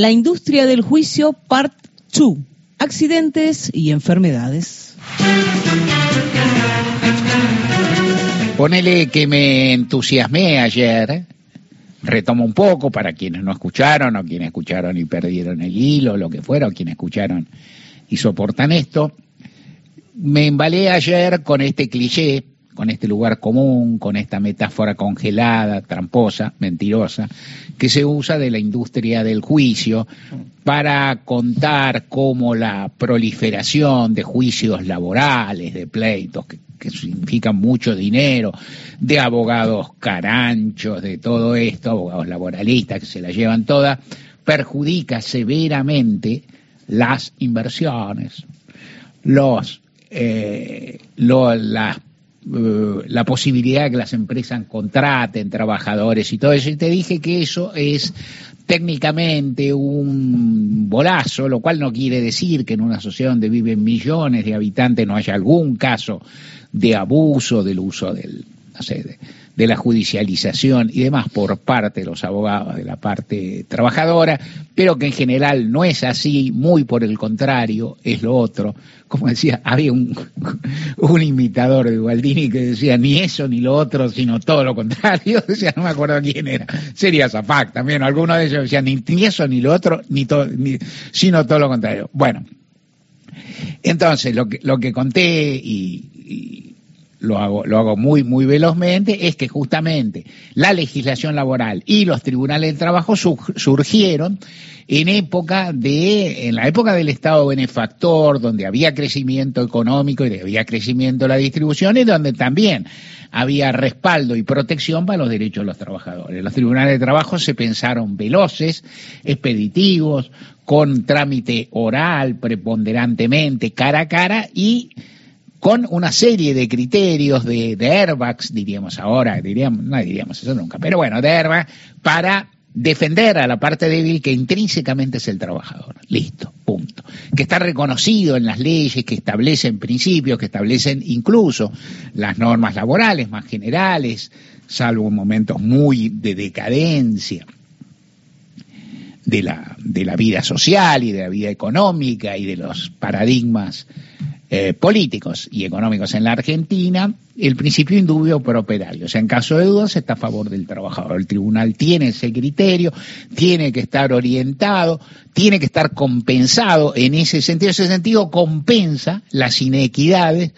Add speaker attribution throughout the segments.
Speaker 1: La industria del juicio, part 2. Accidentes y enfermedades.
Speaker 2: Ponele que me entusiasmé ayer, retomo un poco para quienes no escucharon o quienes escucharon y perdieron el hilo, lo que fuera, o quienes escucharon y soportan esto. Me embalé ayer con este cliché, con este lugar común, con esta metáfora congelada, tramposa, mentirosa, que se usa de la industria del juicio para contar cómo la proliferación de juicios laborales, de pleitos, que, significan mucho dinero, de abogados caranchos, de todo esto, abogados laboralistas que se la llevan toda, perjudica severamente las inversiones, los, eh, lo, la, eh, la posibilidad de que las empresas contraten trabajadores y todo eso. Y te dije que eso es técnicamente un bolazo, lo cual no quiere decir que en una sociedad donde viven millones de habitantes no haya algún caso de abuso del uso del, no sé, de, de la judicialización y demás por parte de los abogados de la parte trabajadora, pero que en general no es así, muy por el contrario, es lo otro. Como decía, había un, un imitador de Gualdini que decía ni eso ni lo otro, sino todo lo contrario, decía, no me acuerdo quién era, sería Zapac también, algunos de ellos decían ni, eso ni lo otro, ni todo, sino todo lo contrario. Bueno, entonces lo que, lo que conté y lo hago, lo hago muy, muy velozmente, es que justamente la legislación laboral y los tribunales de trabajo su, surgieron en época de, en la época del Estado benefactor, donde había crecimiento económico y había crecimiento de la distribución y donde también había respaldo y protección para los derechos de los trabajadores. Los tribunales de trabajo se pensaron veloces, expeditivos, con trámite oral preponderantemente, cara a cara y con una serie de criterios de, airbags, diríamos ahora, diríamos, no diríamos eso nunca, pero bueno, de airbags, para defender a la parte débil que intrínsecamente es el trabajador. Listo, punto. Que está reconocido en las leyes, que establecen principios, que establecen incluso las normas laborales más generales, salvo en momentos muy de decadencia de la, de la vida social y de la vida económica y de los paradigmas eh, políticos y económicos en la Argentina, el principio indubio pro operario. O sea, en caso de dudas está a favor del trabajador. El tribunal tiene ese criterio, tiene que estar orientado, tiene que estar compensado en ese sentido. Ese sentido compensa las inequidades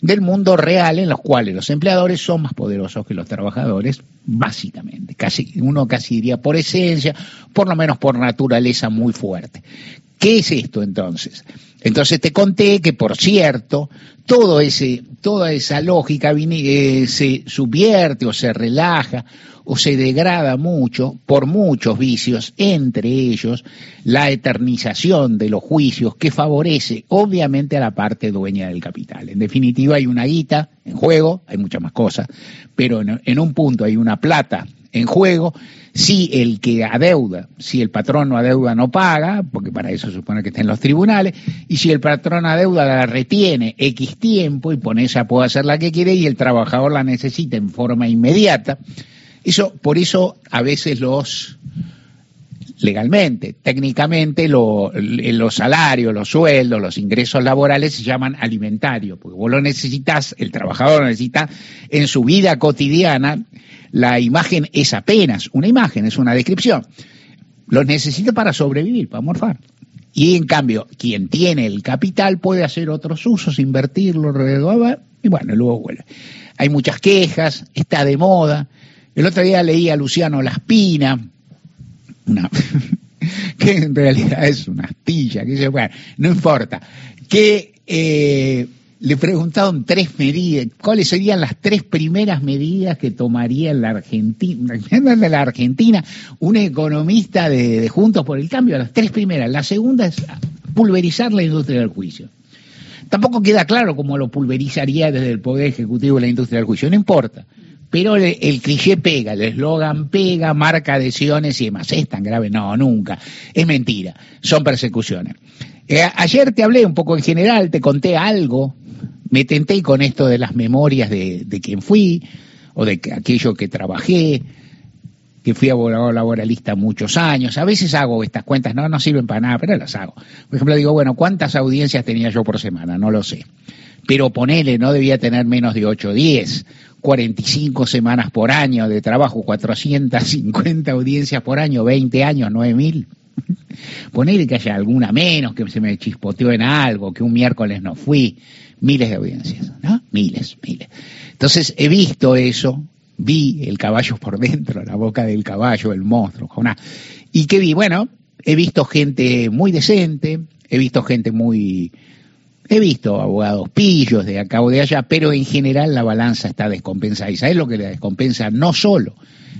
Speaker 2: del mundo real en los cuales los empleadores son más poderosos que los trabajadores, básicamente. Casi, uno casi diría por esencia, por lo menos por naturaleza muy fuerte. ¿Qué es esto entonces? Entonces te conté que, por cierto, todo ese, toda esa lógica eh, se subvierte o se relaja o se degrada mucho por muchos vicios, entre ellos la eternización de los juicios que favorece obviamente a la parte dueña del capital. En definitiva hay una guita en juego, hay muchas más cosas, pero en, en un punto hay una plata en juego si el que adeuda, si el patrón no adeuda no paga, porque para eso supone que está en los tribunales, y si el patrón adeuda la retiene X tiempo y pone esa puede hacer la que quiere y el trabajador la necesita en forma inmediata, eso, por eso a veces los legalmente, técnicamente lo, los salarios, los sueldos, los ingresos laborales se llaman alimentarios, porque vos lo necesitas, el trabajador lo necesita en su vida cotidiana la imagen es apenas una imagen, es una descripción. Los necesita para sobrevivir, para morfar. Y en cambio, quien tiene el capital puede hacer otros usos, invertirlo, y bueno, luego vuelve. Hay muchas quejas, está de moda. El otro día leí a Luciano Laspina, una, que en realidad es una astilla, que bueno, no importa, que eh, le preguntaron tres medidas, cuáles serían las tres primeras medidas que tomaría la Argentina, en la Argentina, un economista de, de, Juntos por el Cambio, las tres primeras. La segunda es pulverizar la industria del juicio. Tampoco queda claro cómo lo pulverizaría desde el Poder Ejecutivo la industria del juicio, no importa. Pero el, el cliché pega, el eslogan pega, marca adhesiones y demás. ¿Es tan grave? No, nunca. Es mentira. Son persecuciones. Eh, ayer te hablé un poco en general, te conté algo me tenté con esto de las memorias de, de quien fui o de aquello que trabajé. que fui abogado laboralista muchos años. A veces hago estas cuentas, no, no sirven para nada, pero las hago. Por ejemplo, digo, bueno, ¿cuántas audiencias tenía yo por semana? No lo sé. Pero ponele, no debía tener menos de 8 o 10. 45 semanas por año de trabajo, 450 audiencias por año, 20 años, 9.000. Ponele que haya alguna menos, que se me chispoteó en algo, que un miércoles no fui. Miles de audiencias, ¿no? Miles, miles. Entonces he visto eso, vi el caballo por dentro, la boca del caballo, el monstruo, ¿Y qué vi? Bueno, he visto gente muy decente, he visto gente muy... He visto abogados pillos de acá o de allá, pero en general la balanza está descompensada. ¿Y sabes lo que le descompensa? No solo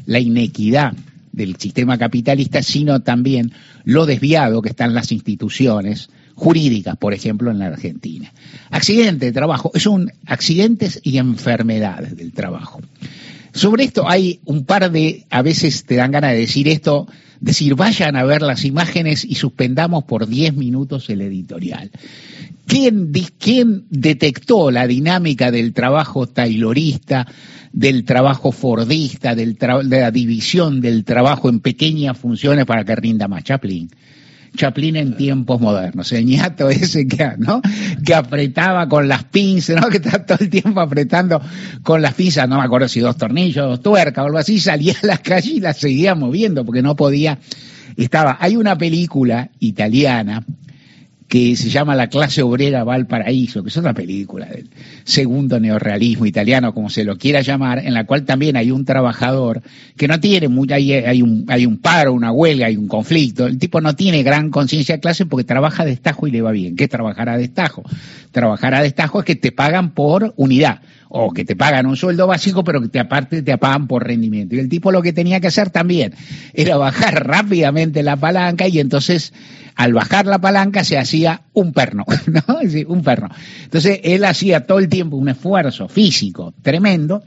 Speaker 2: la inequidad del sistema capitalista, sino también lo desviado que están las instituciones jurídicas, por ejemplo, en la Argentina. Accidente de trabajo, son accidentes y enfermedades del trabajo. Sobre esto hay un par de, a veces te dan ganas de decir esto, decir vayan a ver las imágenes y suspendamos por 10 minutos el editorial. ¿Quién, ¿Quién, detectó la dinámica del trabajo taylorista, del trabajo fordista, del de la división del trabajo en pequeñas funciones para que rinda más? Chaplin. Chaplin en tiempos modernos, el ñato ese que, ¿no? que apretaba con las pinzas, ¿no? que está todo el tiempo apretando con las pinzas, no me acuerdo si dos tornillos, dos tuercas o algo así, salía a la calle y la seguía moviendo porque no podía, estaba, hay una película italiana que se llama La clase obrera Valparaíso, que es otra película del segundo neorrealismo italiano, como se lo quiera llamar, en la cual también hay un trabajador que no tiene, hay, hay, un, hay un paro, una huelga, hay un conflicto. El tipo no tiene gran conciencia de clase porque trabaja de destajo y le va bien. ¿Qué es trabajar a destajo? Trabajar a destajo es que te pagan por unidad o que te pagan un sueldo básico, pero que te aparte te pagan por rendimiento. Y el tipo lo que tenía que hacer también era bajar rápidamente la palanca y entonces al bajar la palanca se hacía un perno, ¿no? un perno. Entonces él hacía todo el tiempo un esfuerzo físico tremendo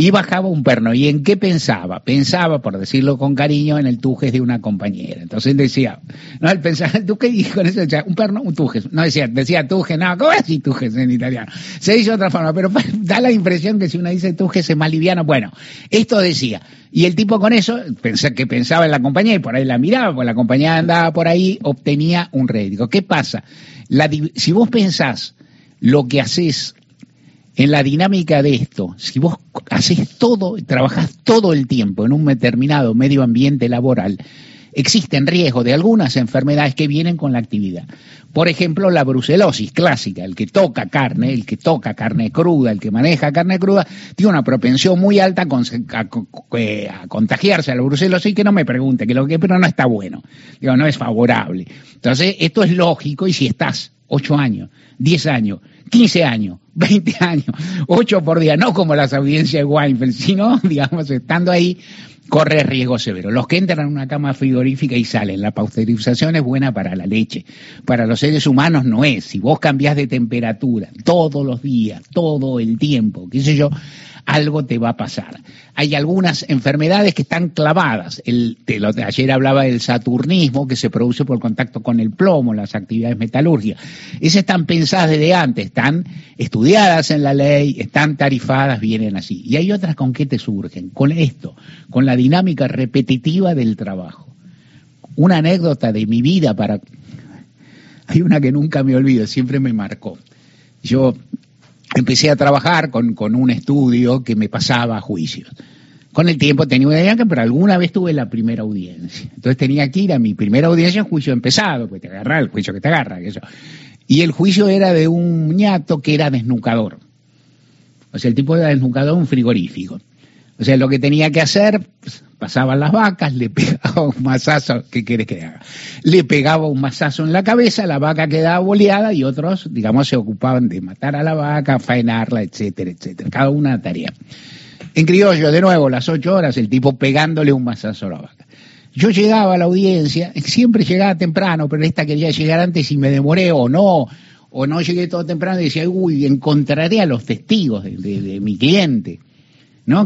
Speaker 2: y bajaba un perno. ¿Y en qué pensaba? Pensaba, por decirlo con cariño, en el tujes de una compañera. Entonces decía, no, él pensaba, ¿tú qué dijo eso? un perno, un tujes. No decía, decía tujes, no, ¿cómo así tujes en italiano? Se dice de otra forma, pero da la impresión que si uno dice tujes es más liviano. Bueno, esto decía. Y el tipo con eso, que pensaba en la compañía y por ahí la miraba, porque la compañía andaba por ahí, obtenía un rédito. ¿Qué pasa? Si vos pensás lo que haces en la dinámica de esto, si vos haces todo, trabajás todo el tiempo en un determinado medio ambiente laboral, existen riesgos de algunas enfermedades que vienen con la actividad. Por ejemplo, la brucelosis clásica, el que toca carne, el que toca carne cruda, el que maneja carne cruda, tiene una propensión muy alta a, eh, contagiarse a la brucelosis, que no me pregunte, que lo que pero no está bueno, digo, no es favorable. Entonces, esto es lógico y si estás ocho años, diez años, quince años, veinte años, ocho por día, no como las audiencias de Weinfeld, sino, digamos, estando ahí, corre riesgo severo. Los que entran en una cama frigorífica y salen, la pasteurización es buena para la leche, para los seres humanos no es. Si vos cambiás de temperatura todos los días, todo el tiempo, qué sé yo, algo te va a pasar. Hay algunas enfermedades que están clavadas. El, ayer hablaba del saturnismo que se produce por contacto con el plomo, las actividades metalúrgicas. Esas están pensadas desde antes, están estudiadas en la ley, están tarifadas, vienen así. Y hay otras con qué te surgen, con esto, con la dinámica repetitiva del trabajo. Una anécdota de mi vida para... Hay una que nunca me olvido, siempre me marcó. Yo empecé a trabajar con, un estudio que me pasaba a juicios. Con el tiempo tenía una idea pero alguna vez tuve la primera audiencia. Entonces tenía que ir a mi primera audiencia en juicio empezado, pues te agarra el juicio que te agarra. Eso. Y el juicio era de un ñato que era desnucador. O sea, el tipo era desnucador un frigorífico. O sea, lo que tenía que hacer, pues, pasaban las vacas, le pegaba un mazazo, ¿qué quieres que haga? Le pegaba un mazazo en la cabeza, la vaca quedaba boleada y otros, digamos, se ocupaban de matar a la vaca, faenarla, etcétera, etcétera. Cada una tarea. En criollo, de nuevo, las ocho horas, el tipo pegándole un mazazo a la vaca. Yo llegaba a la audiencia, siempre llegaba temprano, pero esta quería llegar antes y me demoré o no, o no llegué todo temprano y decía, uy, encontraré a los testigos de mi cliente.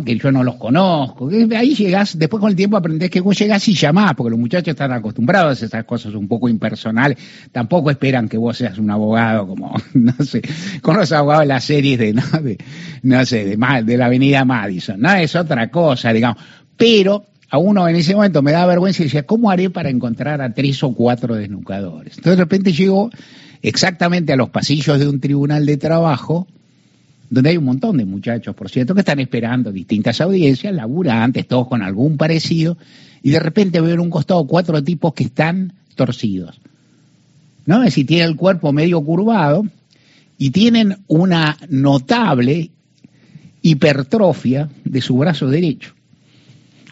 Speaker 2: Que yo no los conozco. Ahí llegas, después con el tiempo aprendés que vos llegás y llamás, porque los muchachos están acostumbrados a esas cosas un poco impersonales. Tampoco esperan que vos seas un abogado como, no sé, con los abogados de las series de, ¿no? sé, de, de la avenida Madison. No, es otra cosa, digamos. Pero a uno en ese momento me daba vergüenza y decía, ¿cómo haré para encontrar a tres o cuatro desnucadores? Entonces de repente llego exactamente a los pasillos de un tribunal de trabajo, donde hay un montón de muchachos, por cierto, que están esperando distintas audiencias, laburantes, todos con algún parecido, y de repente veo en un costado cuatro tipos que están torcidos. ¿No? Es decir, tienen el cuerpo medio curvado y tienen una notable hipertrofia de su brazo derecho,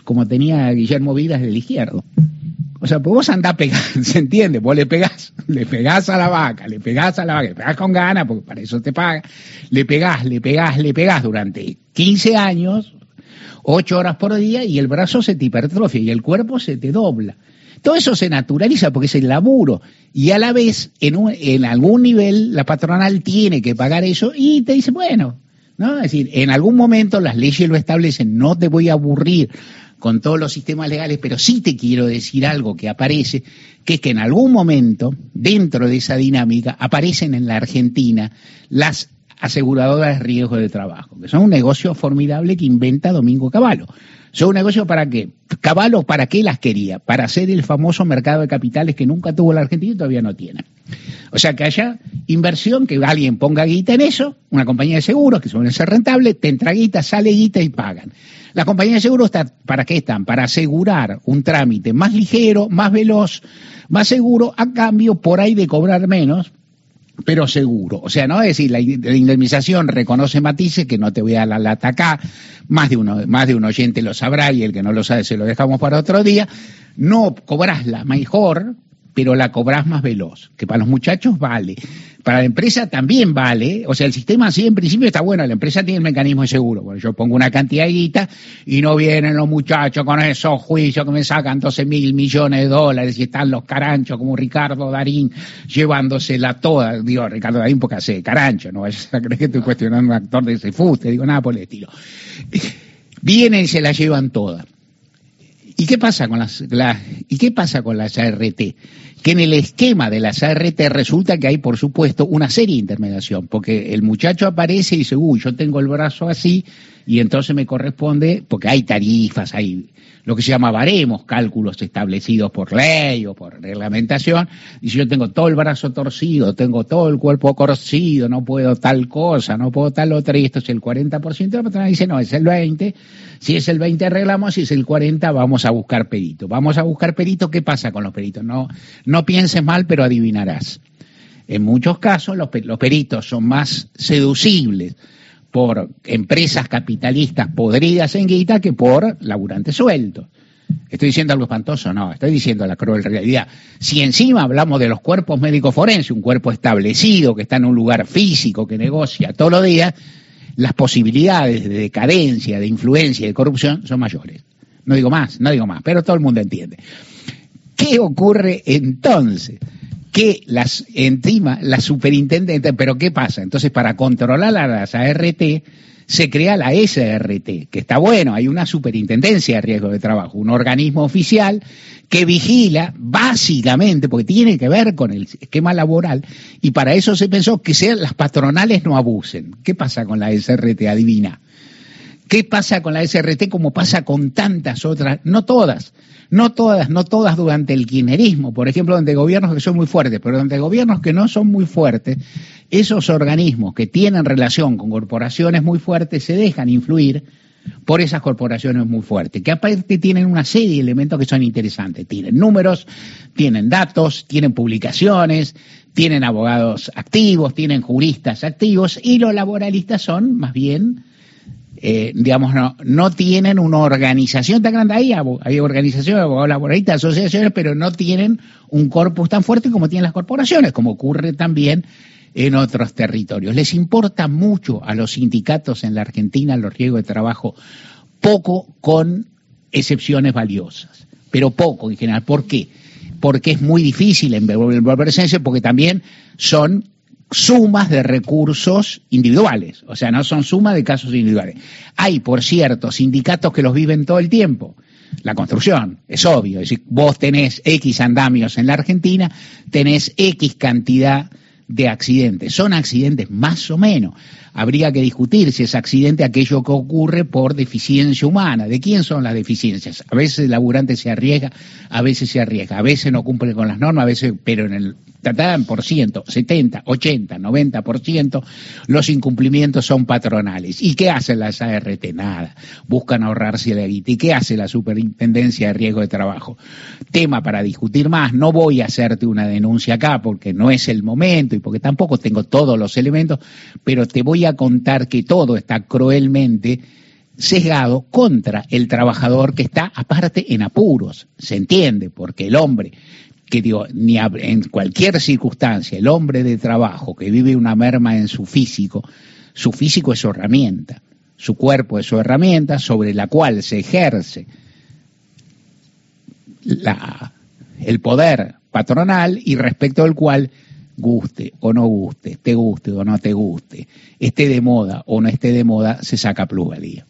Speaker 2: como tenía Guillermo Vidas del izquierdo. Sea, pues vos andás pegando, ¿se entiende? Vos le pegás, le pegás a la vaca, le pegás a la vaca, le pegás con ganas, porque para eso te paga, le pegás, le pegás, le pegás durante 15 años, 8 horas por día, y el brazo se te hipertrofia y el cuerpo se te dobla. Todo eso se naturaliza porque es el laburo. Y a la vez, en, en algún nivel, la patronal tiene que pagar eso y te dice, bueno, ¿no? Es decir, en algún momento las leyes lo establecen, no te voy a aburrir con todos los sistemas legales, pero sí te quiero decir algo que aparece, que es que en algún momento, dentro de esa dinámica, aparecen en la Argentina las aseguradoras de riesgo de trabajo, que son un negocio formidable que inventa Domingo Cavallo. Son un negocio para qué? Caballo, ¿para qué las quería? Para hacer el famoso mercado de capitales que nunca tuvo la Argentina y todavía no tiene. O sea, que haya inversión, que alguien ponga guita en eso, una compañía de seguros que suele ser rentable, te entra guita, sale guita y pagan. Las compañías de seguros, ¿para qué están? Para asegurar un trámite más ligero, más veloz, más seguro, a cambio por ahí de cobrar menos, pero seguro. O sea, no es decir, la, indemnización reconoce matices que no te voy a dar la lata acá, más de, uno, más de un oyente lo sabrá y el que no lo sabe se lo dejamos para otro día. No cobras la mejor, pero la cobras más veloz, que para los muchachos vale. Para la empresa también vale, o sea, el sistema así en principio está bueno, la empresa tiene el mecanismo de seguro. Bueno, yo pongo una cantidad de guita y no vienen los muchachos con esos juicios que me sacan 12 mil millones de dólares y están los caranchos como Ricardo Darín llevándosela toda. Digo, Ricardo Darín porque hace carancho, no vayas a creer que estoy cuestionando a un actor de ese fuste, digo nada por el estilo. Vienen y se la llevan todas. ¿Y qué pasa con las, ¿y qué pasa con ART? Que en el esquema de las ART resulta que hay, por supuesto, una serie de intermediación, porque el muchacho aparece y dice, uy, yo tengo el brazo así, y entonces me corresponde, porque hay tarifas, hay lo que se llama baremos, cálculos establecidos por ley o por reglamentación, y si yo tengo todo el brazo torcido, tengo todo el cuerpo torcido, no puedo tal cosa, no puedo tal otra, y esto es el 40%, la persona dice, no, es el 20%, si es el 20 arreglamos, si es el 40 vamos a buscar perito. Vamos a buscar perito, ¿qué pasa con los peritos? No, no pienses mal, pero adivinarás. En muchos casos los, los peritos son más seducibles por empresas capitalistas podridas en guita que por laburantes sueltos. ¿Estoy diciendo algo espantoso? No, estoy diciendo la cruel realidad. Si encima hablamos de los cuerpos médicos forenses, un cuerpo establecido que está en un lugar físico, que negocia todos los días, las posibilidades de decadencia, de influencia de corrupción son mayores. No digo más, no digo más, pero todo el mundo entiende. ¿Qué ocurre entonces? Que las encima las superintendentes, pero ¿qué pasa? Entonces, para controlar a las ART, se crea la SRT, que está bueno, hay una superintendencia de riesgo de trabajo, un organismo oficial que vigila básicamente, porque tiene que ver con el esquema laboral, y para eso se pensó que sean las patronales no abusen. ¿Qué pasa con la SRT? Adivina. ¿Qué pasa con la SRT como pasa con tantas otras? No todas, no todas, no todas durante el kirchnerismo, por ejemplo, donde gobiernos que son muy fuertes, pero donde gobiernos que no son muy fuertes, esos organismos que tienen relación con corporaciones muy fuertes se dejan influir por esas corporaciones muy fuertes, que aparte tienen una serie de elementos que son interesantes. Tienen números, tienen datos, tienen publicaciones, tienen abogados activos, tienen juristas activos y los laboralistas son más bien eh, digamos, no, no tienen una organización tan grande. Hay, hay organizaciones, laboralistas, asociaciones, pero no tienen un corpus tan fuerte como tienen las corporaciones, como ocurre también en otros territorios. Les importa mucho a los sindicatos en la Argentina los riesgos de trabajo, poco con excepciones valiosas, pero poco en general. ¿Por qué? Porque es muy difícil envolverse porque también son sumas de recursos individuales, o sea, no son sumas de casos individuales. Hay, por cierto, sindicatos que los viven todo el tiempo. La construcción, es obvio, es decir, vos tenés X andamios en la Argentina, tenés X cantidad de accidentes. Son accidentes más o menos. Habría que discutir si es accidente aquello que ocurre por deficiencia humana. ¿De quién son las deficiencias? A veces el laburante se arriesga, a veces se arriesga, a veces no cumple con las normas, a veces, pero en el por ciento, 70, 80, 90 por ciento, los incumplimientos son patronales. ¿Y qué hacen las ART? Nada. Buscan ahorrarse la guita. ¿Y qué hace la Superintendencia de Riesgo de Trabajo? Tema para discutir más. No voy a hacerte una denuncia acá porque no es el momento y porque tampoco tengo todos los elementos, pero te voy a contar que todo está cruelmente sesgado contra el trabajador que está aparte en apuros. Se entiende, porque el hombre que digo, ni en cualquier circunstancia, el hombre de trabajo que vive una merma en su físico, su físico es su herramienta, su cuerpo es su herramienta sobre la cual se ejerce la, el poder patronal y respecto al cual guste o no guste, te guste o no te guste, esté de moda o no esté de moda, se saca plusvalía.